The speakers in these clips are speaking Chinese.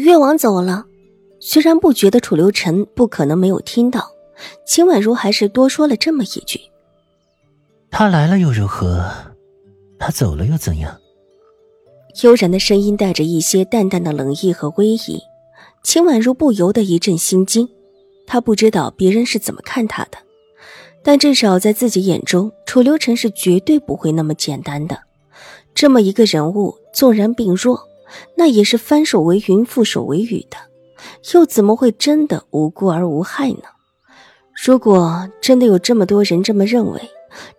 越王走了，虽然不觉得楚留臣不可能没有听到，秦婉如还是多说了这么一句：“他来了又如何？他走了又怎样？”悠然的声音带着一些淡淡的冷意和威仪，秦婉如不由得一阵心惊。她不知道别人是怎么看她的，但至少在自己眼中，楚留臣是绝对不会那么简单的。这么一个人物，纵然病弱。那也是翻手为云，覆手为雨的，又怎么会真的无辜而无害呢？如果真的有这么多人这么认为，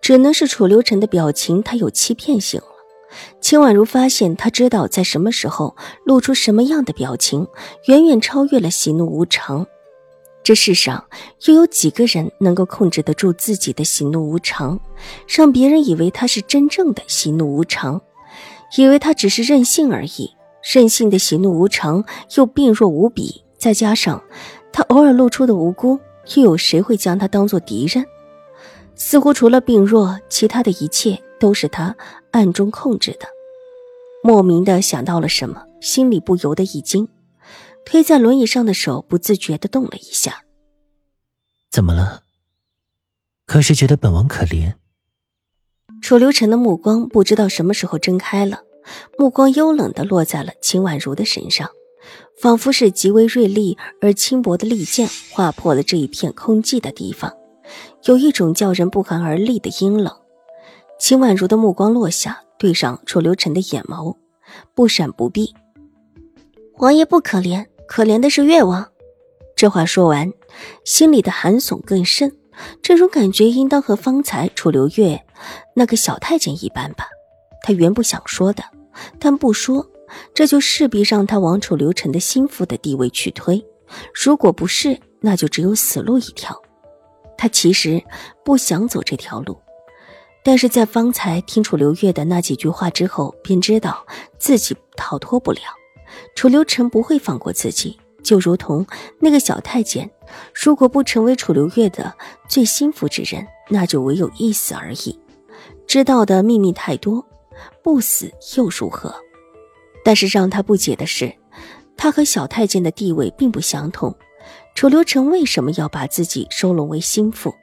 只能是楚留臣的表情他有欺骗性了。秦婉如发现，他知道在什么时候露出什么样的表情，远远超越了喜怒无常。这世上又有几个人能够控制得住自己的喜怒无常，让别人以为他是真正的喜怒无常，以为他只是任性而已？任性的喜怒无常，又病弱无比，再加上他偶尔露出的无辜，又有谁会将他当做敌人？似乎除了病弱，其他的一切都是他暗中控制的。莫名的想到了什么，心里不由得一惊，推在轮椅上的手不自觉的动了一下。怎么了？可是觉得本王可怜？楚留臣的目光不知道什么时候睁开了。目光幽冷的落在了秦婉如的身上，仿佛是极为锐利而轻薄的利剑划破了这一片空寂的地方，有一种叫人不寒而栗的阴冷。秦婉如的目光落下，对上楚留臣的眼眸，不闪不避。王爷不可怜，可怜的是越王。这话说完，心里的寒悚更甚。这种感觉应当和方才楚留月那个小太监一般吧？他原不想说的。但不说，这就势必让他往楚留臣的心腹的地位去推。如果不是，那就只有死路一条。他其实不想走这条路，但是在方才听楚留月的那几句话之后，便知道自己逃脱不了。楚留臣不会放过自己，就如同那个小太监，如果不成为楚留月的最心腹之人，那就唯有一死而已。知道的秘密太多。不死又如何？但是让他不解的是，他和小太监的地位并不相同。楚留臣为什么要把自己收拢为心腹？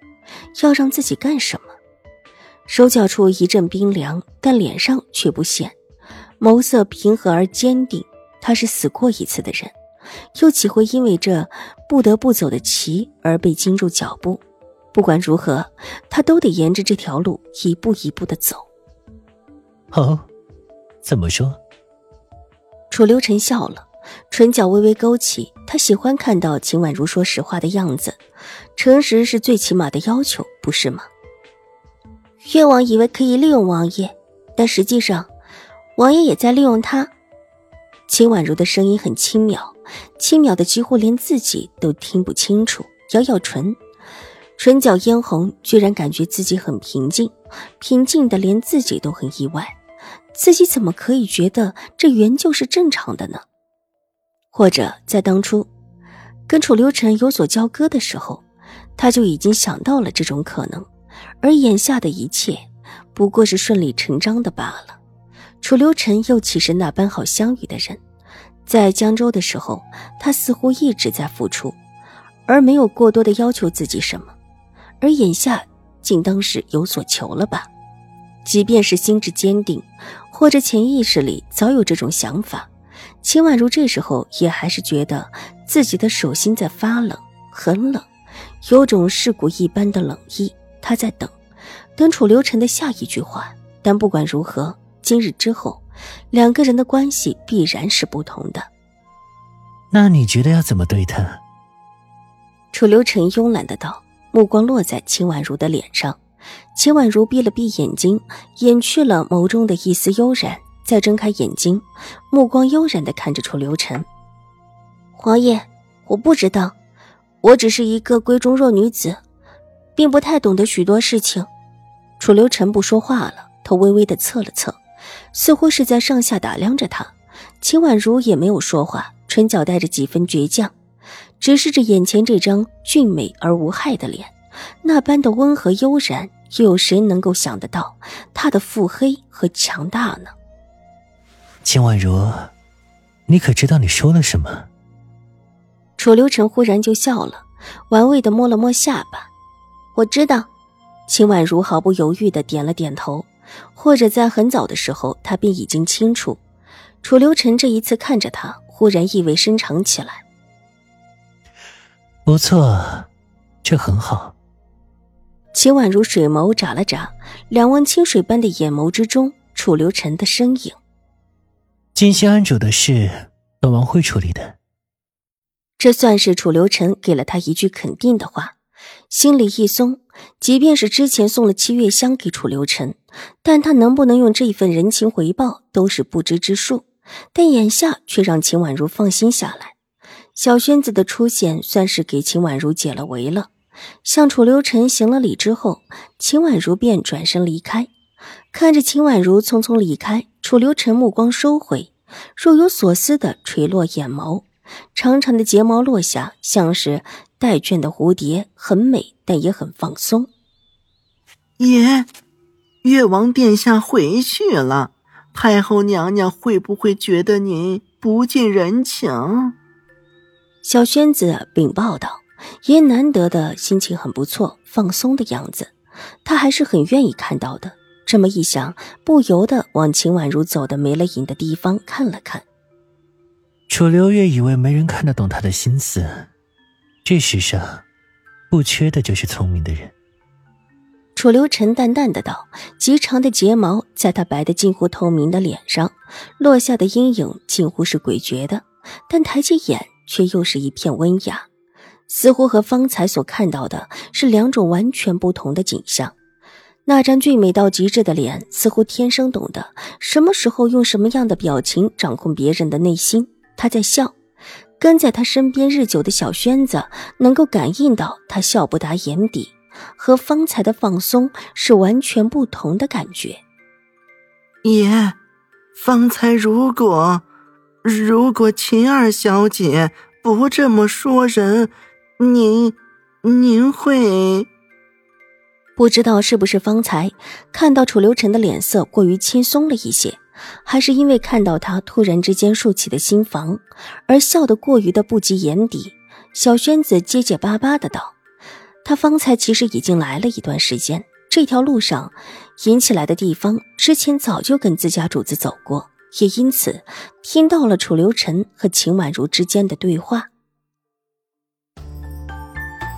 要让自己干什么？手脚处一阵冰凉，但脸上却不显，眸色平和而坚定。他是死过一次的人，又岂会因为这不得不走的棋而被惊住脚步？不管如何，他都得沿着这条路一步一步的走。哦，怎么说？楚留臣笑了，唇角微微勾起。他喜欢看到秦婉如说实话的样子，诚实是最起码的要求，不是吗？越王以为可以利用王爷，但实际上，王爷也在利用他。秦婉如的声音很轻渺，轻渺的几乎连自己都听不清楚。咬咬唇，唇角嫣红，居然感觉自己很平静，平静的连自己都很意外。自己怎么可以觉得这原就是正常的呢？或者在当初跟楚留臣有所交割的时候，他就已经想到了这种可能，而眼下的一切不过是顺理成章的罢了。楚留臣又岂是那般好相遇的人？在江州的时候，他似乎一直在付出，而没有过多的要求自己什么，而眼下竟当是有所求了吧？即便是心智坚定，或者潜意识里早有这种想法，秦婉如这时候也还是觉得自己的手心在发冷，很冷，有种尸骨一般的冷意。她在等，等楚留臣的下一句话。但不管如何，今日之后，两个人的关系必然是不同的。那你觉得要怎么对他？楚留臣慵懒的道，目光落在秦婉如的脸上。秦婉如闭了闭眼睛，掩去了眸中的一丝悠然，再睁开眼睛，目光悠然的看着楚留臣。皇爷，我不知道，我只是一个闺中弱女子，并不太懂得许多事情。楚留臣不说话了，头微微的侧了侧，似乎是在上下打量着他。秦婉如也没有说话，唇角带着几分倔强，直视着眼前这张俊美而无害的脸，那般的温和悠然，又有谁能够想得到他的腹黑和强大呢？秦婉如，你可知道你说了什么？楚留臣忽然就笑了，玩味的摸了摸下巴。我知道。秦婉如毫不犹豫的点了点头，或者在很早的时候，他便已经清楚。楚留臣这一次看着他，忽然意味深长起来。不错，这很好。秦婉如水眸眨了眨，两汪清水般的眼眸之中，楚留臣的身影。金星安主的事，本王会处理的。这算是楚留臣给了他一句肯定的话，心里一松。即便是之前送了七月香给楚留臣，但他能不能用这份人情回报，都是不知之数。但眼下却让秦婉如放心下来。小轩子的出现算是给秦婉如解了围了。向楚留臣行了礼之后，秦婉如便转身离开。看着秦婉如匆匆离开，楚留臣目光收回，若有所思的垂落眼眸，长长的睫毛落下，像是带卷的蝴蝶，很美，但也很放松。爷，越王殿下回去了。太后娘娘会不会觉得您不近人情？小轩子禀报道：“爷难得的心情很不错，放松的样子，他还是很愿意看到的。”这么一想，不由得往秦婉如走的没了影的地方看了看。楚留月以为没人看得懂他的心思，这世上不缺的就是聪明的人。楚留臣淡淡的道：“极长的睫毛在他白的近乎透明的脸上落下的阴影，近乎是诡谲的，但抬起眼却又是一片温雅，似乎和方才所看到的是两种完全不同的景象。那张俊美到极致的脸，似乎天生懂得什么时候用什么样的表情掌控别人的内心。他在笑，跟在他身边日久的小轩子能够感应到他笑不达眼底。”和方才的放松是完全不同的感觉。爷，方才如果如果秦二小姐不这么说人，您您会不知道是不是方才看到楚留臣的脸色过于轻松了一些，还是因为看到他突然之间竖起的心房而笑得过于的不及眼底。小轩子结结巴巴的道。他方才其实已经来了一段时间，这条路上引起来的地方，之前早就跟自家主子走过，也因此听到了楚留臣和秦婉如之间的对话。